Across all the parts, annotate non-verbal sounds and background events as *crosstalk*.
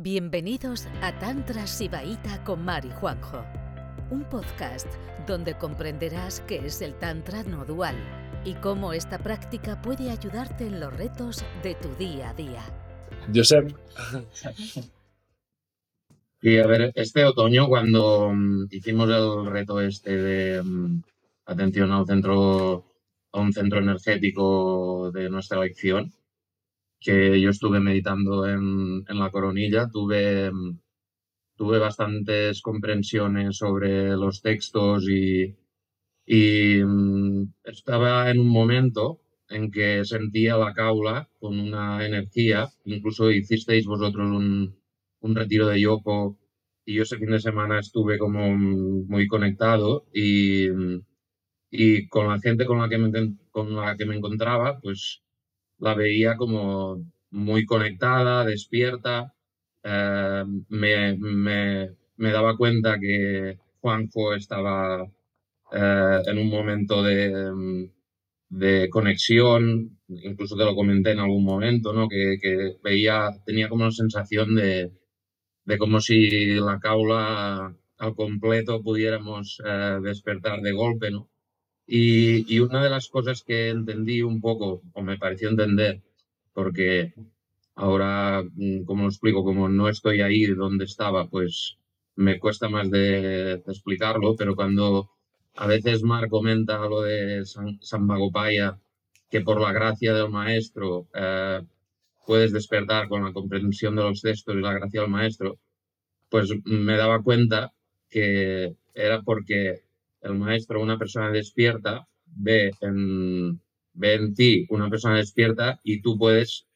Bienvenidos a Tantra Sibaíta con Mari Juanjo, un podcast donde comprenderás qué es el Tantra no dual y cómo esta práctica puede ayudarte en los retos de tu día a día. Josep. Y a ver, este otoño cuando mm, hicimos el reto este de mm, atención al centro, a un centro energético de nuestra elección, que yo estuve meditando en, en la coronilla, tuve, mm, tuve bastantes comprensiones sobre los textos y, y mm, estaba en un momento en que sentía la caula con una energía, incluso hicisteis vosotros un, un retiro de Yoko y yo ese fin de semana estuve como muy conectado y, y con la gente con la que me, con la que me encontraba, pues la veía como muy conectada, despierta. Eh, me, me, daba cuenta que Juanjo estaba eh, en un momento de, de, conexión, incluso te lo comenté en algún momento, ¿no? que, que veía, tenía como una sensación de, de como si la caula al completo pudiéramos eh, despertar de golpe, ¿no? Y, una de las cosas que entendí un poco, o me pareció entender, porque ahora, mm, como lo explico, como no estoy ahí donde estaba, pues me cuesta más de, de explicarlo, pero cuando a veces Mar comenta lo de San, San Magopaya, que por la gracia del maestro eh, puedes despertar con la comprensión de los textos y la gracia del maestro, pues me daba cuenta que era porque el maestro, una persona despierta, ve en, ve en ti una persona despierta y tú puedes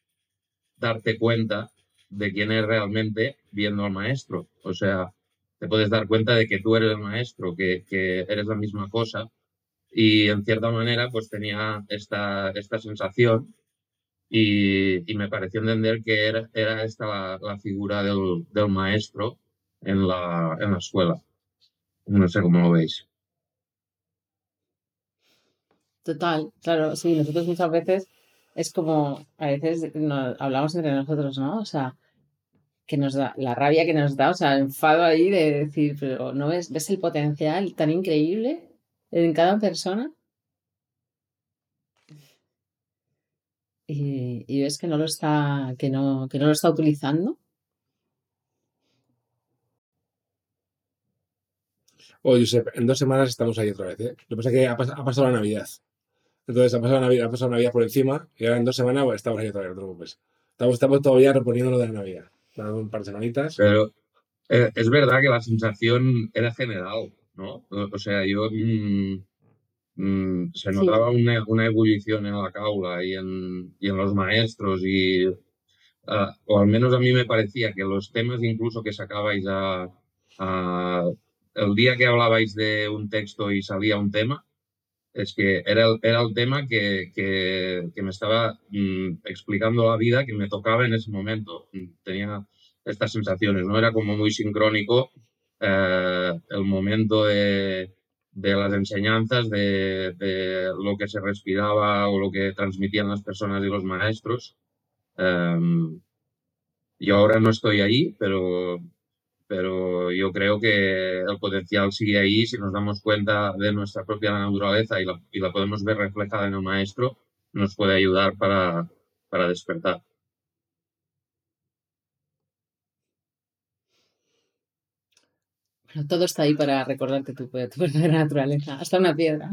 darte cuenta de quién es realmente viendo al maestro. O sea, te puedes dar cuenta de que tú eres el maestro, que, que eres la misma cosa. Y en cierta manera, pues tenía esta, esta sensación y, y, me pareció entender que era, era esta la, la figura del, del, maestro en la, en la escuela. No sé cómo lo veis. Total, claro, sí, nosotros muchas veces es como, a veces nos, hablamos entre nosotros, ¿no? O sea, que nos da, la rabia que nos da, o sea, el enfado ahí de decir, pero ¿no ves, ves el potencial tan increíble en cada persona? Y, y ves que no lo está, que no, que no lo está utilizando. Oye, Josep, en dos semanas estamos ahí otra vez, ¿eh? Lo que pasa es que ha, pas ha pasado la Navidad. Entonces ha pasado la Navidad, ha pasado la Navidad por encima y ahora en dos semanas pues, estamos ahí otra vez, no te preocupes. Estamos, estamos todavía reponiendo lo de la Navidad. Dando un par de semanitas. Pero eh, es verdad que la sensación era general, ¿no? O, o sea, yo mmm, mmm, se notaba sí. una, una, ebullición en la caula y en, y en los maestros y uh, o al menos a mí me parecía que los temas incluso que sacabais a, a el día que hablabais de un texto y salía un tema, es que era era el tema que, que, que me estaba mmm, explicando la vida que me tocaba en ese momento. Tenía estas sensaciones, ¿no? Era como muy sincrónico eh, el momento de, de las enseñanzas, de, de, lo que se respiraba o lo que transmitían las personas y los maestros. Um, yo ahora no estoy ahí, pero pero yo creo que el potencial sigue ahí si nos damos cuenta de nuestra propia naturaleza y la, y la podemos ver reflejada en el maestro, nos puede ayudar para, para despertar. Bueno, todo está ahí para recordarte tu, tu verdadera naturaleza, hasta una piedra.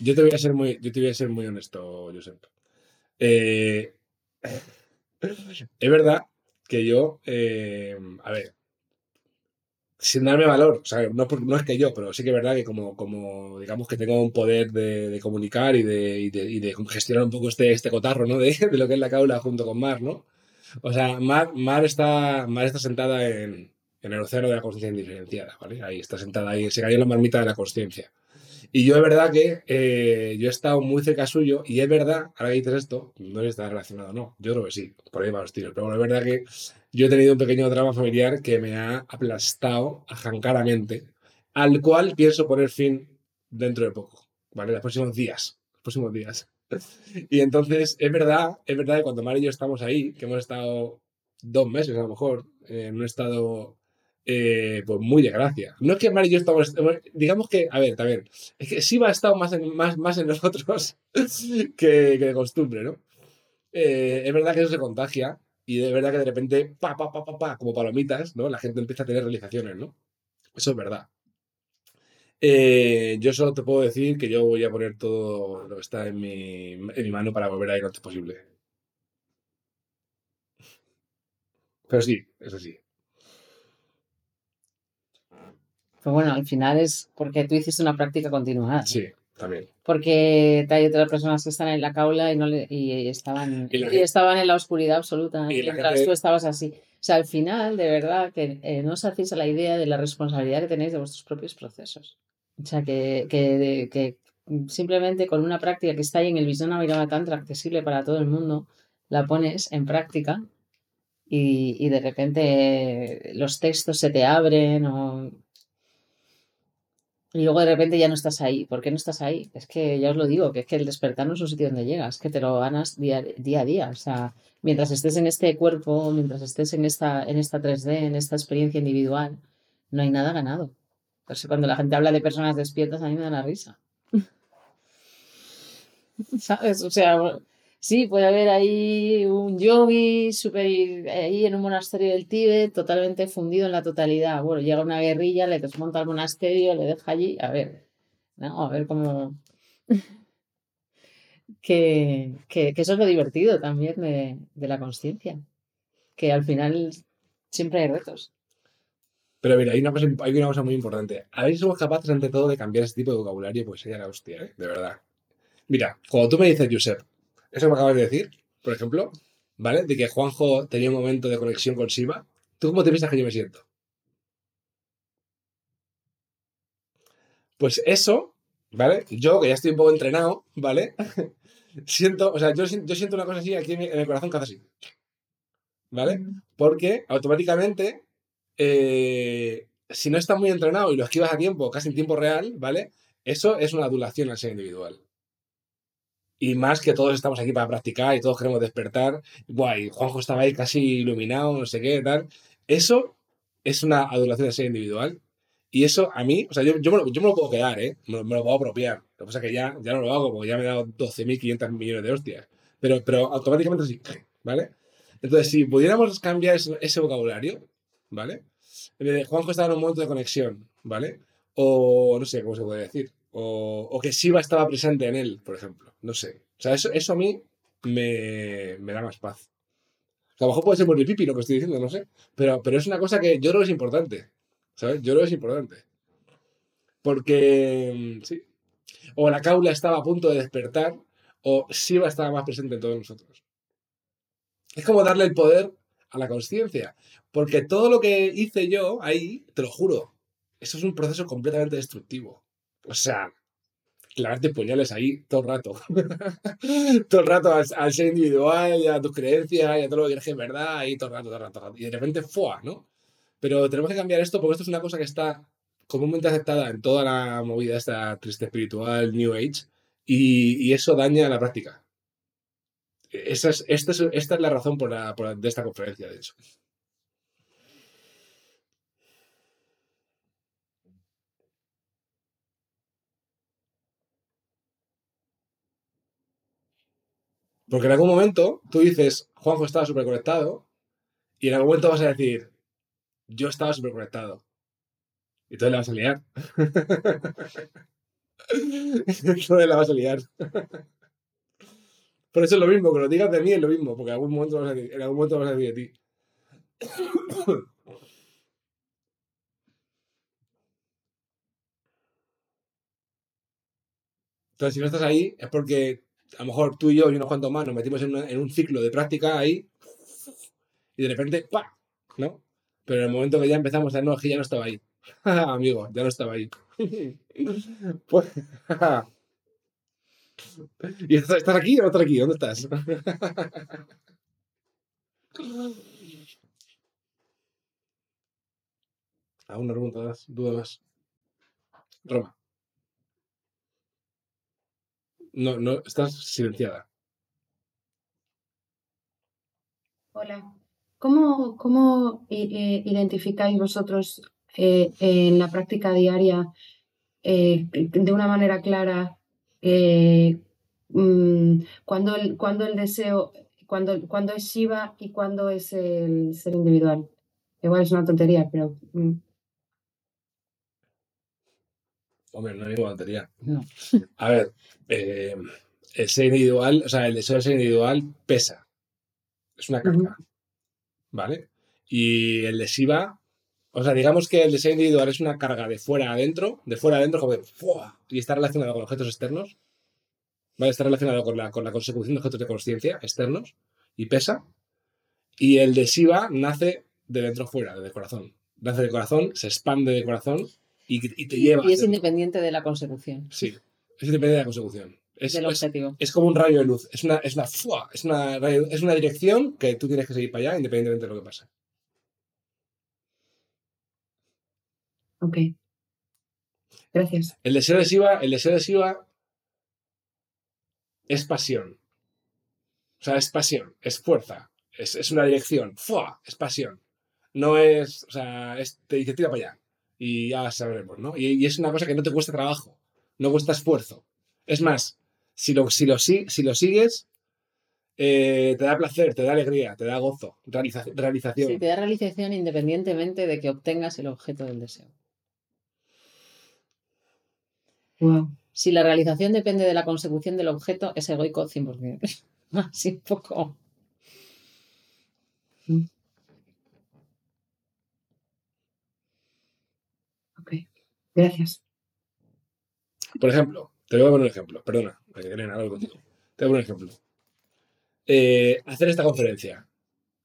Yo te voy a ser muy, yo te voy a ser muy honesto, Josep. Eh, *laughs* es verdad que yo, eh, a ver, sin darme valor, o sea, no, no, es que yo, pero sí que es verdad que como, como digamos que tengo un poder de, de comunicar y de, y, de, y de, gestionar un poco este, este cotarro, ¿no? *laughs* De, lo que es la caula junto con Mar, ¿no? O sea, Mar, Mar, está, Mar está sentada en, en el océano de la conciencia indiferenciada, ¿vale? Ahí está sentada, ahí se cayó en la marmita de la conciencia. Y yo es verdad que eh, yo he estado muy cerca suyo y es verdad, ahora que dices esto, no está relacionado, no, yo creo que sí, por ahí va los tiros, pero bueno, es verdad que yo he tenido un pequeño drama familiar que me ha aplastado ajancaramente, al cual pienso poner fin dentro de poco, ¿vale? Los próximos días, los próximos días. Y entonces, es verdad, es verdad que cuando Mar y yo estamos ahí, que hemos estado dos meses a lo mejor, en un estado eh, pues muy de gracia. No es que Mar y yo estamos, digamos que, a ver, también, es que Siva ha estado más en, más, más en nosotros *laughs* que, que de costumbre, ¿no? Eh, es verdad que eso se contagia y de verdad que de repente, pa, pa, pa, pa, pa, como palomitas, ¿no? La gente empieza a tener realizaciones, ¿no? Eso es verdad. Eh, yo solo te puedo decir que yo voy a poner todo lo que está en mi, en mi mano para volver a ir lo antes posible. Pero sí, eso sí. Pues bueno, al final es porque tú hiciste una práctica continuada. ¿no? Sí, también. Porque hay otras personas que están en la caula y, no le- y estaban, Y estaban en la oscuridad absoluta Y la mientras gente- tú estabas así. O sea, al final, de verdad, que eh, no os hacéis a la idea de la responsabilidad que tenéis de vuestros propios procesos. O sea, que, que, que simplemente con una práctica que está ahí en el Vijnana Virama Tantra, accesible para todo el mundo, la pones en práctica y, y de repente los textos se te abren o... Y luego de repente ya no estás ahí. ¿Por qué no estás ahí? Es que ya os lo digo, que es que el despertar no es un sitio donde llegas, que te lo ganas día, día a día. O sea, mientras estés en este cuerpo, mientras estés en esta, en esta 3D, en esta experiencia individual, no hay nada ganado. Eso cuando la gente habla de personas despiertas, a mí me da la risa. *laughs* ¿Sabes? O sea, sí, puede haber ahí un yogi súper ahí en un monasterio del Tíbet, totalmente fundido en la totalidad. Bueno, llega una guerrilla, le desmonta el monasterio, le deja allí. A ver, ¿no? A ver cómo. *laughs* que, que, eso es lo divertido también de, de la conciencia. Que al final siempre hay retos. Pero mira, hay una, cosa, hay una cosa muy importante. A ver si somos capaces, ante todo, de cambiar este tipo de vocabulario, pues sería la hostia, ¿eh? De verdad. Mira, cuando tú me dices, Josep, eso que me acabas de decir, por ejemplo, ¿vale? De que Juanjo tenía un momento de conexión con Siva, ¿tú cómo te piensas que yo me siento? Pues eso, ¿vale? Yo, que ya estoy un poco entrenado, ¿vale? *laughs* siento, o sea, yo, si- yo siento una cosa así aquí en, el corazón que hace así. ¿Vale? Porque automáticamente, eh, si no estás muy entrenado y lo esquivas a tiempo, casi en tiempo real, ¿vale? Eso es una adulación al ser individual. Y más que todos estamos aquí para practicar y todos queremos despertar. Guay, Juanjo estaba ahí casi iluminado, no sé qué, tal. Eso es una adulación al ser individual. Y eso a mí, o sea, yo, yo, me, lo, yo me lo puedo quedar, ¿eh? Me lo, me lo puedo apropiar. Lo que pasa es que ya, ya no lo hago porque ya me he dado 12.500 millones de hostias. Pero, pero automáticamente sí, ¿vale? Entonces, si pudiéramos cambiar ese, ese vocabulario, ¿vale? De Juanjo estaba en un momento de conexión, ¿vale? O no sé cómo se puede decir. O, o que Siva estaba presente en él, por ejemplo. No sé. O sea, eso, eso a mí me, me da más paz. O sea, a lo mejor puede ser muy pipi lo que estoy diciendo, no sé. Pero, pero es una cosa que yo creo que es importante. ¿Sabes? Yo creo que es importante. Porque, mm, sí. O la caula estaba a punto de despertar, o Siva estaba más presente en todos nosotros. Es como darle el poder a la conciencia. Porque todo lo que hice yo ahí, te lo juro, eso es un proceso completamente destructivo. O sea, clavarte puñales ahí todo el rato. *laughs* todo el rato al, ser individual y a tus creencias y a todo lo que crees que es verdad, ahí todo el rato, todo el rato, todo rato. Y de repente, ¡fua! ¿no? Pero tenemos que cambiar esto porque esto es una cosa que está comúnmente aceptada en toda la movida esta triste espiritual, New Age, y, y eso daña la práctica. Esa es, esta, es, esta es la razón por la, por de esta conferencia, de hecho. Porque en algún momento tú dices, Juanjo estaba súper conectado, y en algún momento vas a decir, yo estaba súper conectado. Y entonces la vas a liar. *laughs* entonces la vas a liar. Por eso es lo mismo, que lo digas de mí es lo mismo, porque en algún momento vas a decir, en algún momento vas a decir de ti. Entonces, si no estás ahí, es porque a lo mejor tú y yo y unos cuantos más nos metimos en, una, en un ciclo de práctica ahí y de repente, ¡pa! ¿No? Pero en el momento que ya empezamos a no, ya no estaba ahí. *laughs* Amigo, ya no estaba ahí. *laughs* pues, *laughs* ¿Y estás, aquí o no estás aquí? ¿Dónde estás? Aún una pregunta más, duda más. Roma. No, no, estás silenciada. Hola. ¿Cómo, cómo i- eh, identificáis vosotros eh, en la práctica diaria eh, de una manera clara eh, mm, cuando el, cuando el deseo, cuando, cuando es Shiva y cuando es el ser individual? Igual es una tontería, pero mm, Hombre, no hay ninguna tontería. No. A ver, eh, el ser individual, o sea, el deseo de ser individual pesa. Es una carga. ¿Vale? Y el de Shiva, o sea, digamos que el deseo individual es una carga de fuera adentro, de fuera adentro, como de ¡fua! y está relacionado con objetos externos. ¿Vale? Está relacionado con la, con la consecución de objetos de conciencia externos y pesa. Y el de Shiva nace de dentro fuera, del corazón. Nace del corazón, se expande del corazón y, y te lleva. Y es independiente de la consecución Sí, es independiente de la consecución. Es, del es- objetivo. es como un rayo de luz. Es una, es una, ¡fua! es una, rayo- es una dirección que tú tienes que seguir para allá independientemente de lo que pase. ok. Gracias. El deseo de Shiva, el deseo de Shiva es pasión. O sea, es pasión, es fuerza, es, es una dirección. ¡Fua! Es pasión. No es, o sea, es, te dice tira para allá. Y ya sabremos, ¿no? Y, y es una cosa que no te cuesta trabajo, no cuesta esfuerzo. Es más, si lo, si lo, si, si lo sigues, eh, te da placer, te da alegría, te da gozo, realiza- realización. Sí, te da realización independientemente de que obtengas el objeto del deseo. Wow. Si la realización depende de la consecución del objeto, es egoico 100%. *laughs* Así un poco. Ok. Gracias. Por ejemplo, te voy a poner un ejemplo, perdona, Elena, hablo contigo. Te voy a poner un ejemplo. Eh, hacer esta conferencia,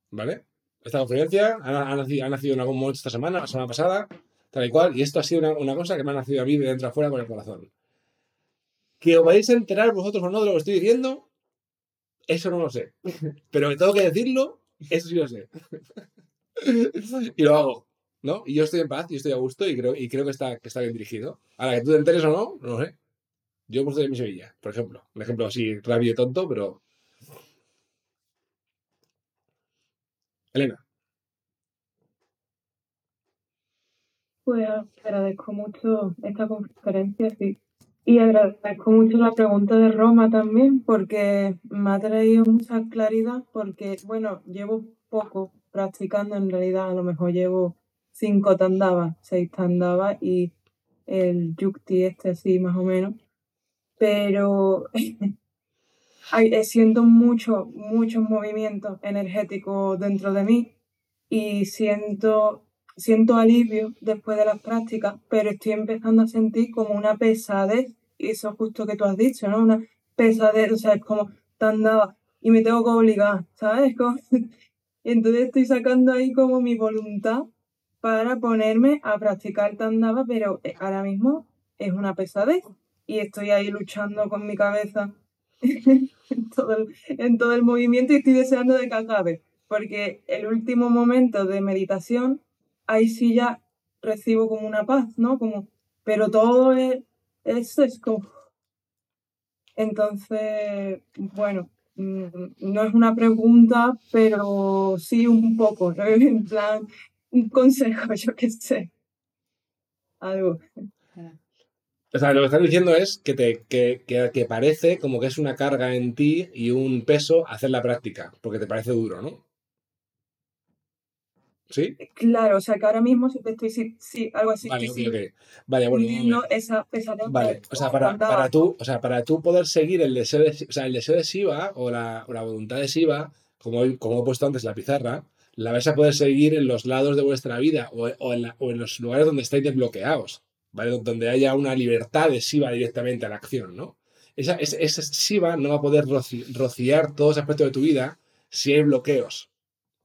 ¿vale? Esta conferencia ha, ha nacido, ha nacido en algún momento esta semana, la semana pasada, tal y cual, y esto ha sido una, una cosa que me ha nacido a mí de dentro a fuera con el corazón. Que os vais a enterar vosotros o no de lo que estoy diciendo, eso no lo sé. *laughs* Pero que tengo que decirlo, eso sí lo sé. *laughs* y lo hago, ¿no? Y yo estoy en paz, y estoy a gusto, y creo, y creo que, está, que está bien dirigido. Ahora, que tú te enteres o no, no lo sé. Yo de mi Sevilla, por ejemplo. Un ejemplo así rápido y tonto, pero. Elena. Pues agradezco mucho esta conferencia, sí. Y agradezco mucho la pregunta de Roma también, porque me ha traído mucha claridad, porque, bueno, llevo poco practicando, en realidad a lo mejor llevo cinco tandavas, seis tandavas y el yukti este así más o menos, pero *laughs* eh, siento mucho, muchos movimientos energéticos dentro de mí y siento, siento alivio después de las prácticas, pero estoy empezando a sentir como una pesadez, y eso justo que tú has dicho, ¿no? Una pesadez, o sea, es como tan daba, y me tengo que obligar, ¿sabes? *laughs* *laughs* Entonces estoy sacando ahí como mi voluntad para ponerme a practicar tandava, pero eh, ahora mismo es una pesadez y estoy ahí luchando con mi cabeza *laughs* en todo el, movimiento y estoy deseando de que acabe, porque el último momento de meditación, ahí sí ya recibo como una paz, ¿no? Como, pero todo es, eso es como... Entonces, bueno, mm, no es una pregunta, pero sí un poco, ¿no? *laughs* En plan, un consejo, *laughs* yo qué sé. Algo. O sea, lo que estás diciendo es que, te, que, que, que parece como que es una carga en ti y un peso hacer la práctica, porque te parece duro, ¿no? ¿Sí? Claro, o sea que ahora mismo sí te estoy, sí, sí, algo así, Vale, que ok, sí. Vale, bueno. sintiendo esa pesadez. Vale, o sea, para, para, tú, o sea, para tú poder seguir el deseo de, o sea, el deseo de Shiva o la, o la voluntad de Shiva, como, como he puesto antes la pizarra, la vais a poder seguir en los lados de vuestra vida o, o en, la- los lugares donde estáis desbloqueados, ¿vale? Donde haya una libertad de Shiva directamente a la acción, ¿no? Esa, ese Shiva no va a poder roci- rociar todos los aspectos de tu vida si hay bloqueos,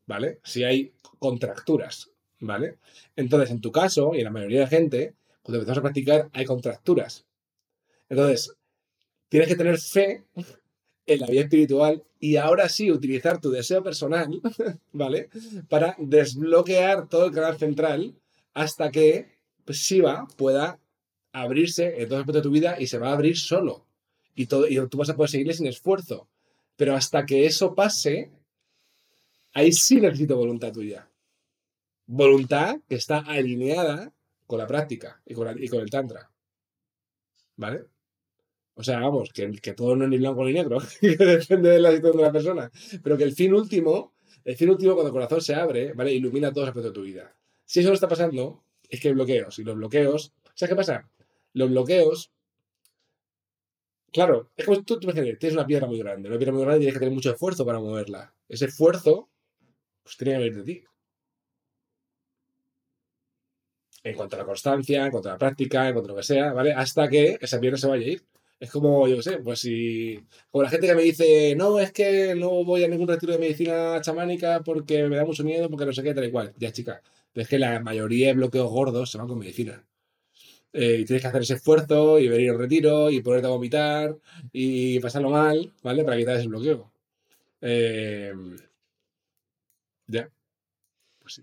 ¿vale? Si hay contracturas, ¿vale? Entonces, en tu caso, y en la mayoría de gente, cuando empezamos a practicar, hay contracturas. Entonces, tienes que tener fe en la vida espiritual y ahora sí utilizar tu deseo personal, *laughs* ¿vale? Para desbloquear todo el canal central hasta que Shiva pueda abrirse en todo aspecto de tu vida y se va a abrir solo. Y, todo, y tú vas a poder seguirle sin esfuerzo. Pero hasta que eso pase, ahí sí necesito voluntad tuya. Voluntad que está alineada con la práctica y con, y con el tantra. ¿Vale? O sea, vamos, que, que todo no es ni blanco ni negro, *laughs* que depende de la situación de la persona. Pero que el fin último, el fin último cuando el corazón se abre, ¿vale? Ilumina todos los aspectos de tu vida. Si eso no está pasando, es que hay bloqueos. Y los bloqueos, ¿sabes qué pasa? Los bloqueos, claro, es como tú, tú imagínate, tienes una piedra muy grande, una piedra muy grande tienes que tener mucho esfuerzo para moverla. Ese esfuerzo, pues tiene que venir de ti. En cuanto a la constancia, en cuanto a la práctica, en cuanto a lo que sea, ¿vale? Hasta que esa piedra se vaya a ir. Es como, yo qué sé, pues si. Como la gente que me dice, no, es que no voy a ningún retiro de medicina chamánica porque me da mucho miedo, porque no sé qué, tal y cual. Ya, chica. Pero es que la mayoría de bloqueos gordos se van con medicina. Eh, y tienes que hacer ese esfuerzo y venir al retiro y ponerte a vomitar y pasarlo mal, ¿vale? Para quitar ese bloqueo. Eh, ya. Pues sí.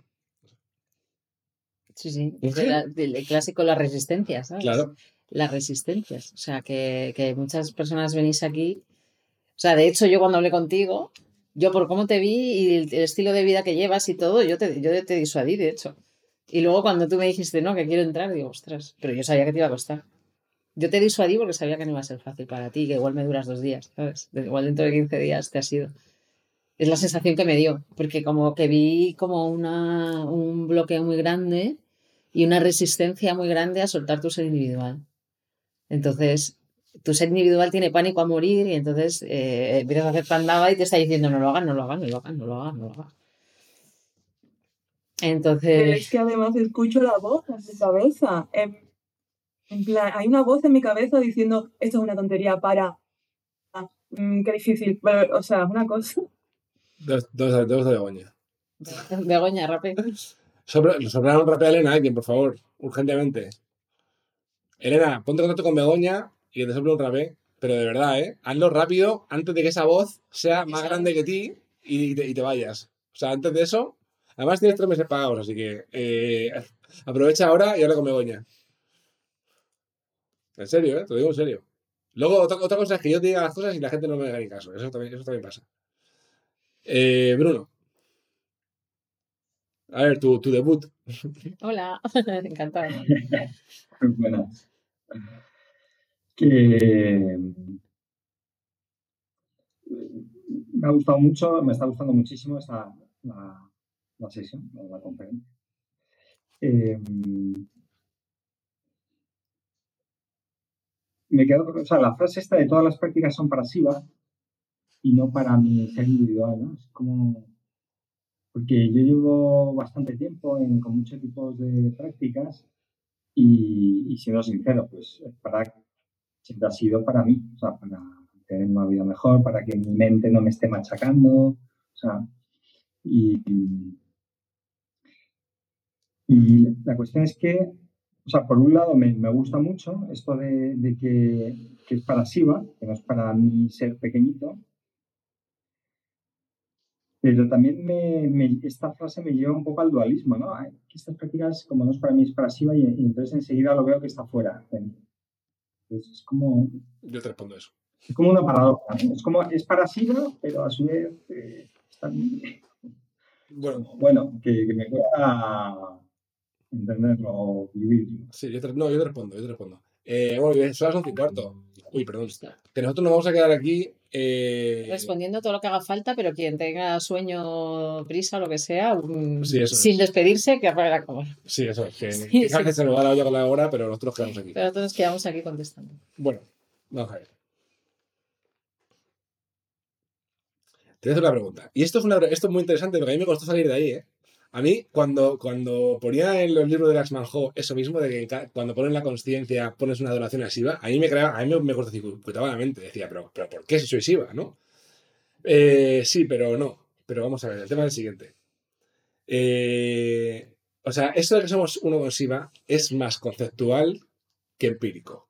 Sí, sí. La- del clásico las resistencias, ¿sabes? Claro. Las resistencias. O sea, que, que muchas personas venís aquí. O sea, de hecho, yo cuando hablé contigo, yo por cómo te vi y el, estilo de vida que llevas y todo, yo te, yo te disuadí, de hecho. Y luego cuando tú me dijiste, no, que quiero entrar, digo, ostras, pero yo sabía que te iba a costar. Yo te disuadí porque sabía que no iba a ser fácil para ti, que igual me duras dos días, ¿sabes? Igual dentro de 15 días te has ido. Es la sensación que me dio, porque como que vi como una, un bloqueo muy grande y una resistencia muy grande a soltar tu ser individual. Entonces, tu ser individual tiene pánico a morir y entonces eh, empiezas a hacer pandaba y te está diciendo no lo hagas, no lo hagas, no lo hagas, no lo hagas, no lo hagas. Pero Entonces, es que además escucho la voz en mi cabeza. En, en plan, hay una voz en mi cabeza diciendo, esto es una tontería, para. Ah, mm, qué difícil. Pero, o sea, una cosa. ¿Dónde está dónde está Begoña? Begoña, rape. Sobra, sobra un rapé a Elena, alguien, por favor, urgentemente. Elena, ponte en contacto con Begoña y que te sople un rapé, pero de verdad, ¿eh? Hazlo rápido antes de que esa voz sea más grande que ti y te, y te vayas. O sea, antes de eso, además tienes tres meses pagados, así que eh, aprovecha ahora y habla con Begoña. En serio, ¿eh? Te lo digo en serio. Luego, otra, otra cosa es que yo te diga las cosas y la gente no me haga ni caso. Eso también, eso también pasa. Eh, Bruno. A ver, tu, tu debut. *laughs* Hola, *laughs* encantada. Buenas. Que me ha gustado mucho, me está gustando muchísimo esta, la, la sesión, la conferencia. Eh, me quedo o sea, la frase esta de todas las prácticas son para Siva y no para mi ser individual, ¿no? Es como, porque yo llevo bastante tiempo con muchos tipos de prácticas y, y siendo sincero, pues para, siempre ha sido para mí, o sea, para tener una vida mejor, para que mi mente no me esté machacando, o sea, y, y la cuestión es que, o sea, por un lado me, me gusta mucho esto de, de que, que es para Siva, que no es para mí ser pequeñito, pero también me, me- esta frase me lleva un poco al dualismo, ¿no? Que estas prácticas, como no es para mí, es para Shiva, y, y entonces enseguida lo veo que está fuera. Entonces es como, Yo te respondo eso. es como una paradoja. ¿no? Es como, es para Shiva, pero a su vez eh, está- Bueno, bueno, que, que me cuesta entenderlo vivirlo. sí, yo te, no, yo te respondo, yo te respondo. Eh, bueno, son las once y cuarto. Uy, perdón. Que nosotros nos vamos a quedar aquí. Eh, Respondiendo todo lo que haga falta, pero quien tenga sueño, prisa o lo que sea, Sí, eso sin es. despedirse, que apague la cámara. Sí, eso es. Que, *laughs* Sí, que sí. Ángel se nos va la olla con la hora, pero nosotros quedamos aquí. Pero todos quedamos aquí contestando. Bueno, vamos a ver. Te voy a hacer una pregunta. Y esto es, una, esto es muy interesante porque a mí me costó salir de ahí, ¿eh? A mí, cuando, cuando ponía en los libros de Lax Manjo eso mismo, de que cuando pones la conciencia pones una adoración a Shiva, a mí me creaba, a mí me, me la mente. Decía, pero, pero ¿por qué si soy Shiva, no? Eh, sí, pero no. Pero vamos a ver, el tema es el siguiente. Eh, o sea, esto de que somos uno con Shiva es más conceptual que empírico.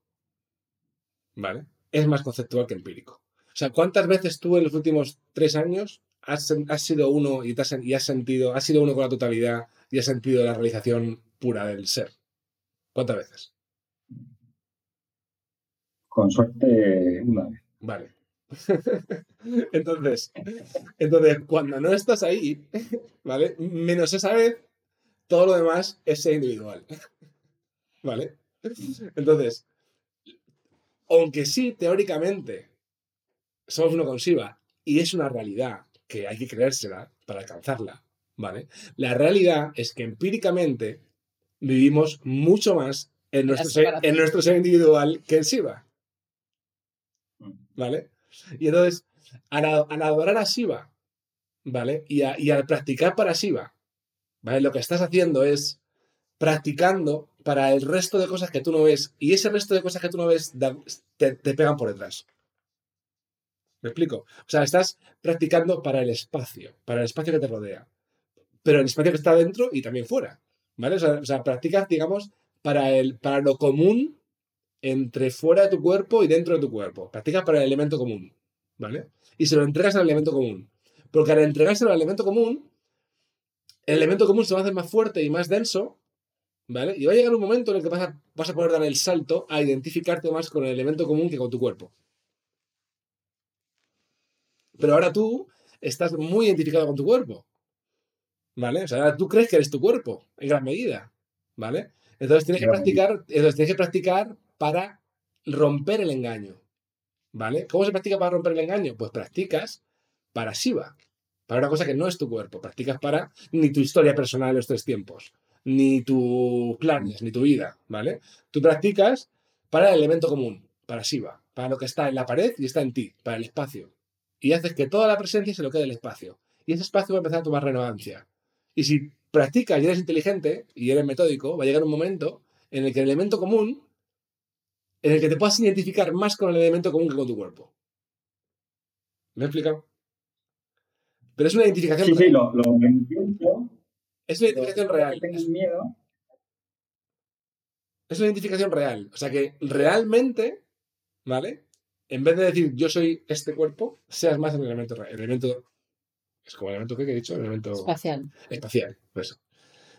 ¿Vale? Es más conceptual que empírico. O sea, ¿cuántas veces tú en los últimos tres años has, sido uno y, te has, sen- y has sentido, has sido uno con la totalidad y has sentido la realización pura del ser? ¿Cuántas veces? Con suerte, una vez. Vale. *laughs* entonces, entonces, cuando no estás ahí, ¿vale? Menos esa vez, todo lo demás es ser individual. *laughs* ¿Vale? Entonces, aunque sí, teóricamente, somos uno con Shiva y es una realidad que hay que creérsela para alcanzarla, ¿vale? La realidad es que empíricamente vivimos mucho más en nuestro, ser, en nuestro ser individual que en Shiva. ¿Vale? Y entonces, al, adorar a Shiva, ¿vale? Y, y al practicar para Shiva, ¿vale? Lo que estás haciendo es practicando para el resto de cosas que tú no ves. Y ese resto de cosas que tú no ves te, pegan por detrás. ¿Me explico? O sea, estás practicando para el espacio, para el espacio que te rodea. Pero el espacio que está dentro y también fuera. ¿Vale? O sea, practicas, digamos, para, el, para lo común entre fuera de tu cuerpo y dentro de tu cuerpo. Practicas para el elemento común. ¿Vale? Y se lo entregas al elemento común. Porque al entregárselo al elemento común, el elemento común se va a hacer más fuerte y más denso ¿Vale? Y va a llegar un momento en el que vas a, poder dar el salto a identificarte más con el elemento común que con tu cuerpo. Pero ahora tú estás muy identificado con tu cuerpo. ¿Vale? O sea, tú crees que eres tu cuerpo, en gran medida. ¿Vale? Entonces tienes que practicar, entonces tienes que practicar para romper el engaño. ¿Vale? ¿Cómo se practica para romper el engaño? Pues practicas para Shiva, para una cosa que no es tu cuerpo. Practicas para ni tu historia personal en los tres tiempos ni tus planes, ni tu vida, ¿vale? Tú practicas para el elemento común, para Shiva, para lo que está en la pared y está en ti, para el espacio. Y haces que toda la presencia se lo quede el espacio. Y ese espacio va a empezar a tomar relevancia. Y si practicas y eres inteligente y eres metódico, va a llegar un momento en el que el elemento común, en el que te puedas identificar más con el elemento común que con tu cuerpo. ¿Me he explicado? Pero es una identificación. Sí, sí, lo, lo entiendo, es una identificación real. miedo. Es una identificación real. O sea que realmente, ¿vale? En vez de decir yo soy este cuerpo, seas más el elemento. El elemento. Es como el elemento que he dicho, el elemento. Espacial. Espacial, pues.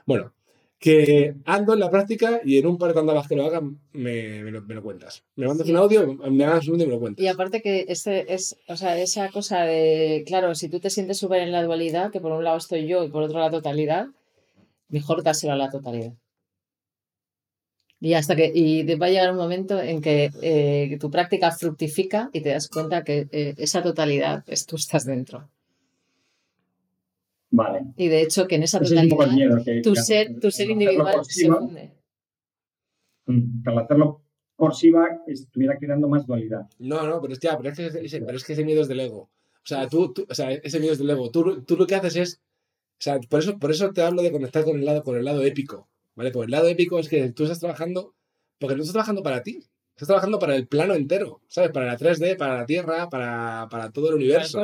Bueno, que ando en la práctica y en un par de andabas que lo hagan, me, lo, cuentas. Me mandas un audio, me hagas un y me lo cuentas. Y aparte que ese es, o sea, esa cosa de, claro, si tú te sientes súper en la dualidad, que por un lado estoy yo y por otro la totalidad, mejor dárselo a la totalidad. Y hasta que y va a llegar un momento en que eh, tu práctica fructifica y te das cuenta que eh, esa totalidad es tú estás dentro. Vale. Y de hecho que en esa totalidad tu, ser, tu ser individual se funde. Mm, al hacerlo por SIVA estuviera creando más dualidad. No, no, pero, pero, es que, ese, pero es que ese miedo es del ego. O sea, tú, o sea, ese miedo es del ego. Tú, tú lo que haces es o sea, por eso, por eso te hablo de conectar con el lado, con el lado épico. ¿Vale? Porque el lado épico es que tú estás trabajando, porque no estás trabajando para ti, estás trabajando para el plano entero, ¿sabes? Para la 3D, para la Tierra, para, para todo el universo.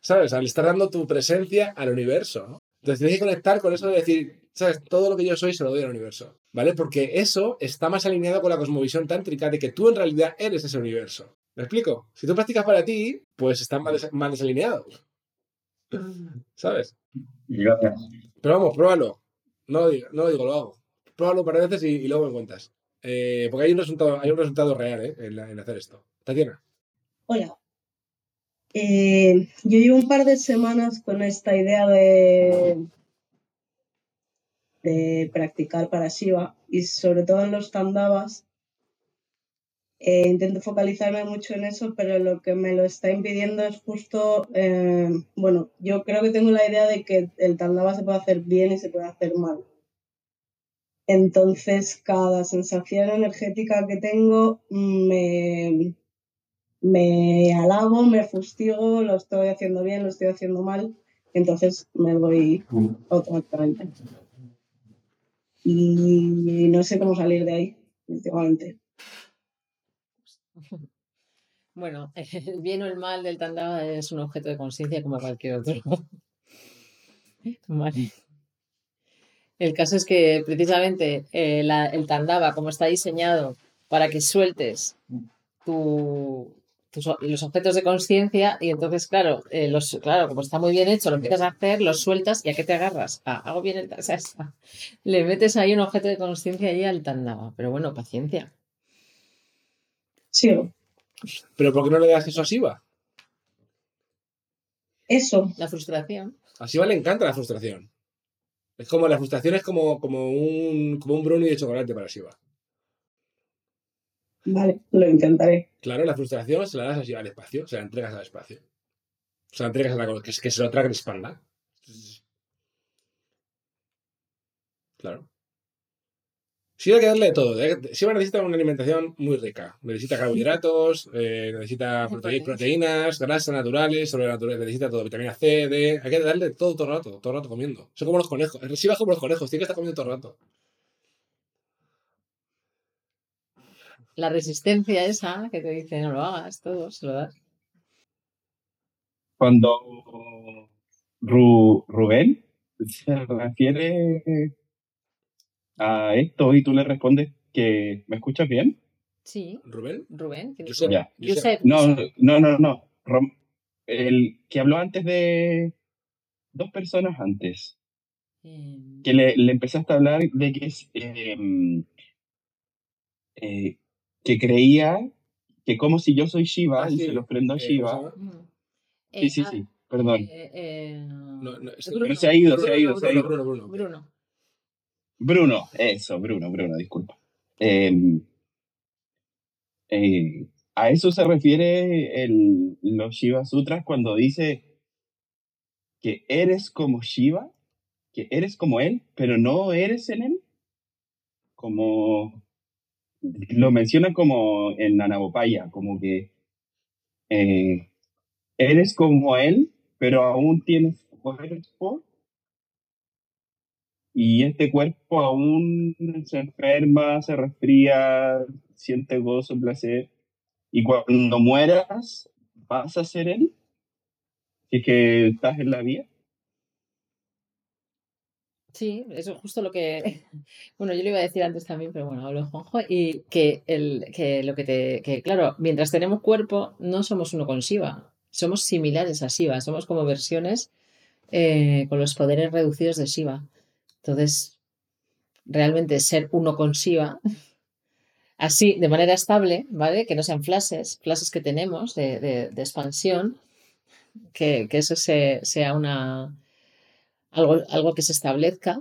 ¿Sabes? Al estar dando tu presencia al universo. ¿no? Entonces tienes que conectar con eso de decir, ¿sabes? Todo lo que yo soy se lo doy al universo. ¿Vale? Porque eso está más alineado con la cosmovisión tántrica de que tú en realidad eres ese universo. ¿Me explico? Si tú practicas para ti, pues están mal, mal desalineados. ¿Sabes? Gracias. Pero vamos, pruébalo. No lo digo, no lo, digo, lo hago. Pruébalo un par de veces y, luego me cuentas. Eh, porque hay un resultado, hay un resultado real ¿eh? en, hacer esto. Tatiana. Hola. Eh, yo llevo un par de semanas con esta idea de, de practicar para Shiva y sobre todo en los tandavas intento focalizarme mucho en eso, pero lo que me lo está impidiendo es justo, bueno, yo creo que tengo la idea de que el tandava se puede hacer bien y se puede hacer mal. Entonces, cada sensación energética que tengo me, me alabo, me fustigo, lo estoy haciendo bien, lo estoy haciendo mal, entonces me voy automáticamente. Y no sé cómo salir de ahí, últimamente. *laughs* Bueno, el *laughs* bien o el mal del tandava es un objeto de conciencia como cualquier otro. *laughs* El caso es que precisamente eh, el tandava, como está diseñado para que sueltes los objetos de conciencia, y entonces, claro, eh, los, claro, como está muy bien hecho, lo empiezas a hacer, los sueltas y a qué te agarras. Ah, hago bien el tandava. *laughs* Le metes ahí un objeto de conciencia ahí al tandava. Pero bueno, paciencia. Sí. ¿Pero por qué no le das eso a Siva? eso. La frustración. A Shiva le encanta la frustración. Es como la frustración es como, como un como un brownie de chocolate para Shiva. Vale, lo intentaré. Claro, la frustración se la das a Shiva al espacio, se la entregas al espacio. Se la entregas a la que, que se lo trague el espalda. Claro. Shiva hay que darle de todo. ¿eh? Shiva necesita una alimentación muy rica. Necesita carbohidratos, eh, necesita prote- proteínas, grasas naturales, sobrenaturales, necesita todo, vitamina C, D. Hay que darle todo todo el rato, todo el rato comiendo. Son como los conejos. Shiva es como los conejos, tiene que estar comiendo todo el rato. La resistencia esa que te dice no lo hagas, todo, se lo das. Cuando Ru- Rubén se refiere a esto y tú le respondes que ¿me escuchas bien? Sí, Rubén, Rubén. ¿quién es Josep? Ya. Josep. No, no, no, no. Rom- el que habló antes de dos personas antes, Eh, que le, le empezaste a hablar de que es eh, eh, que creía que como si yo soy Shiva Ah, y sí. se lo ofrendo a Eh, ¿cómo se Shiva. mm. Sí, Eh, sí, ah, sí, perdón. eh, eh, No, no, es- Bruno. Pero se ha ido, se ha Bruno, ido, se ha Bruno, ido. Bruno, Bruno. Eso, Bruno, Bruno, disculpa. Eh, eh, a eso se refiere el, los Shiva Sutras cuando dice que eres como Shiva, que eres como él, pero no eres en él. Como lo menciona como en Anabopaya, como que eh, eres como él, pero aún tienes cuerpo y este cuerpo aún se enferma, se resfría, siente gozo, placer. Y cuando mueras, vas a ser él, si que estás en la vida. Sí, eso es justo lo que. *laughs* Bueno, yo lo iba a decir antes también, pero bueno, hablo Juanjo. Y que, el, que lo que te. Que claro, mientras tenemos cuerpo, no somos uno con Shiva. Somos similares a Shiva. Somos como versiones eh, con los poderes reducidos de Shiva. Entonces, realmente ser uno con Shiva, *laughs* así, de manera estable, ¿vale? Que no sean flashes, flashes que tenemos de, expansión, que, eso se- sea una algo, algo que se establezca,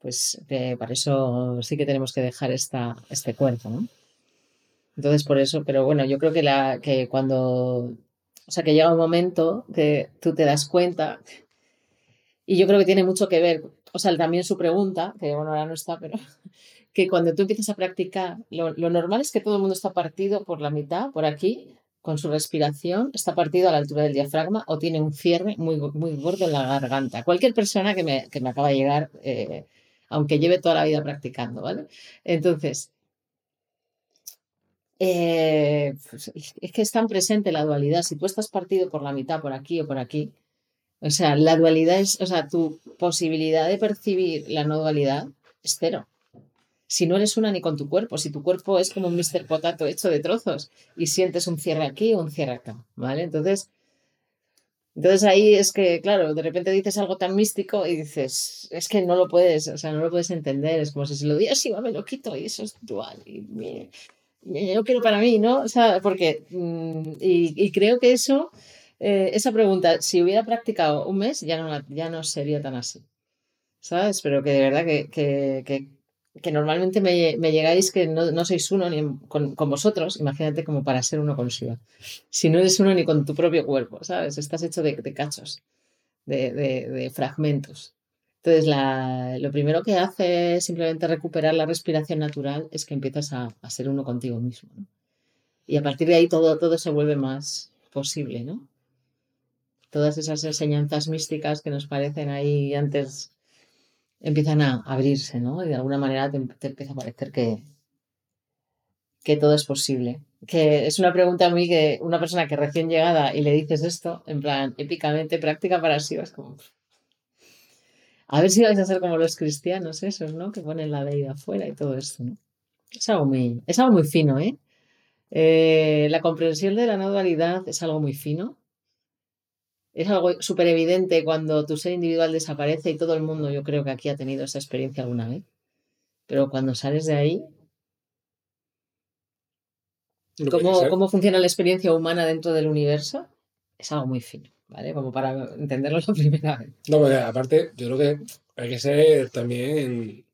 pues para eso sí que tenemos que dejar esta, este cuerpo, ¿no? Entonces, por eso, pero bueno, yo creo que, la, que cuando, o sea, que llega un momento que tú te das cuenta, y yo creo que tiene mucho que ver, o sea, también su pregunta, que bueno, ahora no está, pero *laughs* que cuando tú empiezas a practicar, lo, lo normal es que todo el mundo está partido por la mitad, por aquí, con su respiración, está partido a la altura del diafragma o tiene un cierre muy, muy gordo en la garganta. Cualquier persona que me, que me acaba de llegar, eh, aunque lleve toda la vida practicando, ¿vale? Entonces, eh, pues, es que es tan presente la dualidad. Si tú estás partido por la mitad, por aquí o por aquí, o sea, la dualidad es, o sea, tu posibilidad de percibir la no dualidad es cero. Si no eres una ni con tu cuerpo, si tu cuerpo es como un Mr. Potato hecho de trozos y sientes un cierre aquí o un cierre acá, ¿vale? Entonces, entonces ahí es que, claro, de repente dices algo tan místico y dices, es que no lo puedes, o sea, no lo puedes entender, es como si se lo digas va, me lo quito y eso es dual y, y- y yo quiero para mí, ¿no? O sea, porque, mm, y, y creo que eso, eh, esa pregunta, si hubiera practicado un mes, ya no, ya no sería tan así, ¿sabes? Pero que de verdad que, que, que, que normalmente me, me llegáis que no, no sois uno ni con, con vosotros, imagínate como para ser uno con Shiva. Si no eres uno ni con tu propio cuerpo, ¿sabes? Estás hecho de, de cachos, de, de- de fragmentos. Entonces, la- lo primero que hace simplemente recuperar la respiración natural es que empiezas a, a ser uno contigo mismo. ¿no? Y a partir de ahí todo, todo se vuelve más posible, ¿no? Todas esas enseñanzas místicas que nos parecen ahí antes empiezan a abrirse, ¿no? Y de alguna manera te, empieza a parecer que, que todo es posible. Que es una pregunta a mí que una persona que recién llegada y le dices esto, en plan, épicamente, práctica para sí, es como... A ver si vais a ser como los cristianos esos, ¿no? Que ponen la ley de afuera y todo esto, ¿no? Es algo muy, es algo muy fino, ¿eh? Eh, La comprensión de la no dualidad es algo muy fino. Es algo súper evidente cuando tu ser individual desaparece y todo el mundo, yo creo que aquí ha tenido esa experiencia alguna vez. Pero cuando sales de ahí, ¿cómo, ser. cómo funciona la experiencia humana dentro del universo? Es algo muy fino, ¿vale? Como para entenderlo *laughs* la primera vez. No, porque aparte, yo creo que hay que ser también.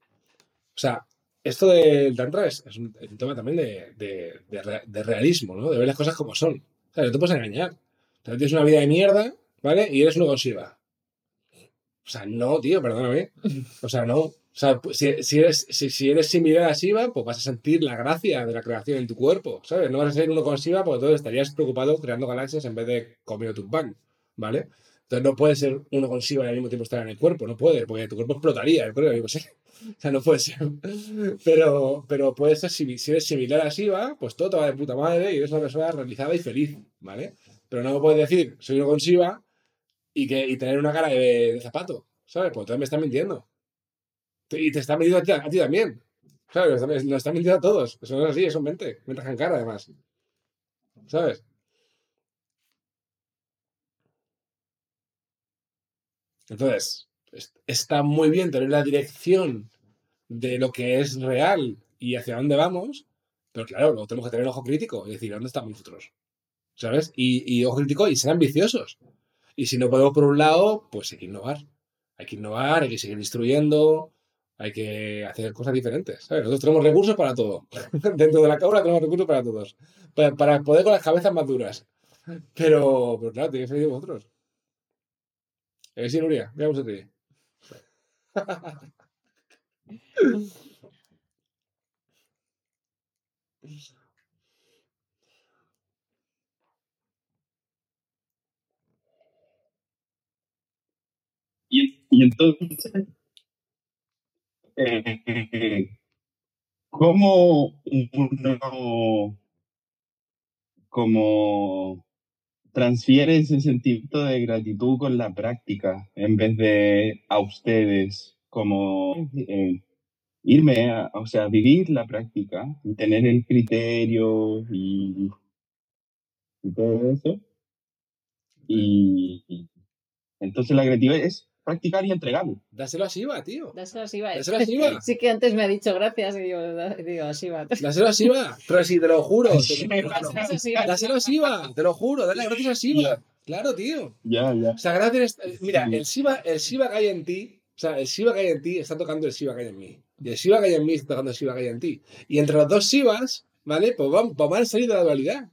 O sea, esto del Tantra es, es un, es un tema también de, de- de de realismo, ¿no? De ver las cosas como son. O sea, no te puedes engañar. O sea, tienes una vida de mierda, ¿vale? Y eres un Shiva. O sea, no, tío, perdóname. O sea, no. O sea, pues, si, si eres, si, si eres similar a Shiva, pues vas a sentir la gracia de la creación en tu cuerpo, ¿sabes? No vas a ser uno con Shiva porque entonces estarías preocupado creando galaxias en vez de comiendo tu pan, ¿vale? Entonces no puedes ser uno con Shiva y al mismo tiempo estar en el cuerpo, no puedes, porque tu cuerpo explotaría, yo creo. O sea, no puede ser. Pero, pero puede ser, si, si eres similar a Shiva, pues todo te va de puta madre y eres una persona realizada y feliz, ¿vale? Pero no me puedes decir, soy uno con Shiva y, que, y tener una cara de, zapato, ¿sabes? Pues entonces me estás mintiendo. Y te está mintiendo a ti, también. ¿Sabes? Nos está- Nos está mintiendo a todos. Eso no es así, eso es mente. Mente en cara, además. ¿Sabes? Entonces, es- está muy bien tener la dirección de lo que es real y hacia dónde vamos, pero claro, luego tenemos que tener ojo crítico y decir, ¿dónde estamos nosotros? ¿Sabes? Y ojo crítico y ser ambiciosos. Y si no podemos por un lado, pues hay que innovar. Hay que innovar, hay que seguir instruyendo, hay que hacer cosas diferentes. Nosotros tenemos recursos para todo. *laughs* Dentro de la cabra tenemos recursos para todos. Para, poder con las cabezas más duras. Pero, pero claro, tenéis que ser vosotros. ¿Eh, sí, Nuria? Mira cómo se Y, entonces, eh, ¿cómo uno como transfiere ese sentimiento de gratitud con la práctica en vez de a ustedes como eh, irme a, o sea, vivir la práctica y tener el criterio y, y todo eso? Y, y entonces la gratitud es practicar y entregarlo. Dáselo a Shiva, tío. Dáselo a Shiva. Dáselo a Shiva. Sí que antes me ha dicho gracias y digo, digo a Shiva. *laughs* Dáselo a Shiva. Pero si te lo juro. te- Dáselo a Shiva. Dáselo a Shiva, te lo juro. Dale las gracias a Shiva. Claro, tío. Ya, ya. O sea, gracias. Mira, Sí. el Shiva, el Shiva que hay en ti, o sea, el Shiva que hay en ti está tocando el Shiva que hay en mí. Y el Shiva que hay en mí está tocando el Shiva que hay en ti. Y entre los dos Shivas, ¿vale? Pues van, pues van a salir de la dualidad.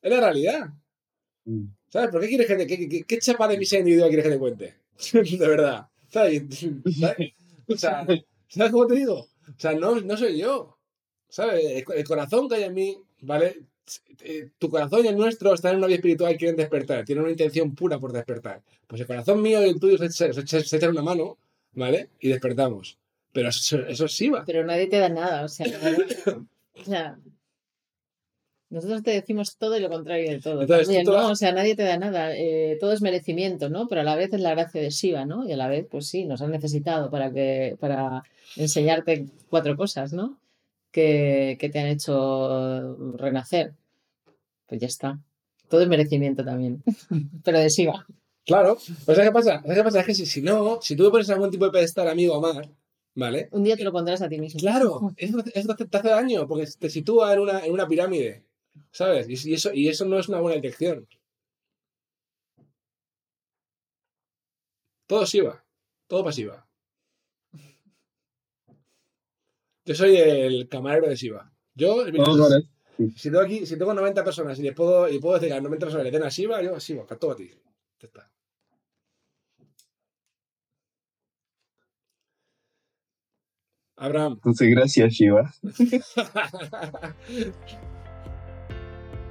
Es la realidad. Mm. ¿Sabes? ¿Por qué quieres que te, qué, qué- qué chapa de misa individual quieres que te cuente? *laughs* de verdad. ¿Sabes? ¿Sabes? O sea, ¿sabes cómo te digo? O sea, no, no soy yo. ¿Sabes? El, el corazón que hay en mí, ¿vale? Eh, Tu corazón y el nuestro están en una vida espiritual y quieren despertar. Tienen una intención pura por despertar. Pues el corazón mío y el tuyo se, se, se- se echan una mano, ¿vale? Y despertamos. Pero eso, eso es Shiva. Pero nadie te da nada, o sea, *laughs* o sea, nosotros te decimos todo y lo contrario de todo. Entonces, También, te ¿no? O sea, nadie te da nada, eh, todo es merecimiento, ¿no? Pero a la vez es la gracia de Shiva, ¿no? Y a la vez, pues sí, nos han necesitado para que, para enseñarte cuatro cosas, ¿no? Que, que te han hecho renacer. Pues ya está. Todo es merecimiento también, *laughs* pero de Shiva. Claro. Pues ¿sabes qué pasa? ¿Sabes qué pasa? Es que si, si no, si tú me pones algún tipo de pedestal amigo Omar, ¿vale? Un día te lo pondrás a ti mismo. Claro, eso, eso te hace daño, porque te sitúa en una, en una pirámide, ¿sabes? Y, eso, y eso no es una buena dirección. Todo Shiva, todo pasiva. Yo soy el camarero de Shiva. Yo, si tengo aquí, si tengo 90 personas y les puedo, y puedo decir que a las 90 personas le den a Shiva, yo a Shiva, todo a ti. Ya está. Abraham. Entonces, gracias, Shiva. *laughs*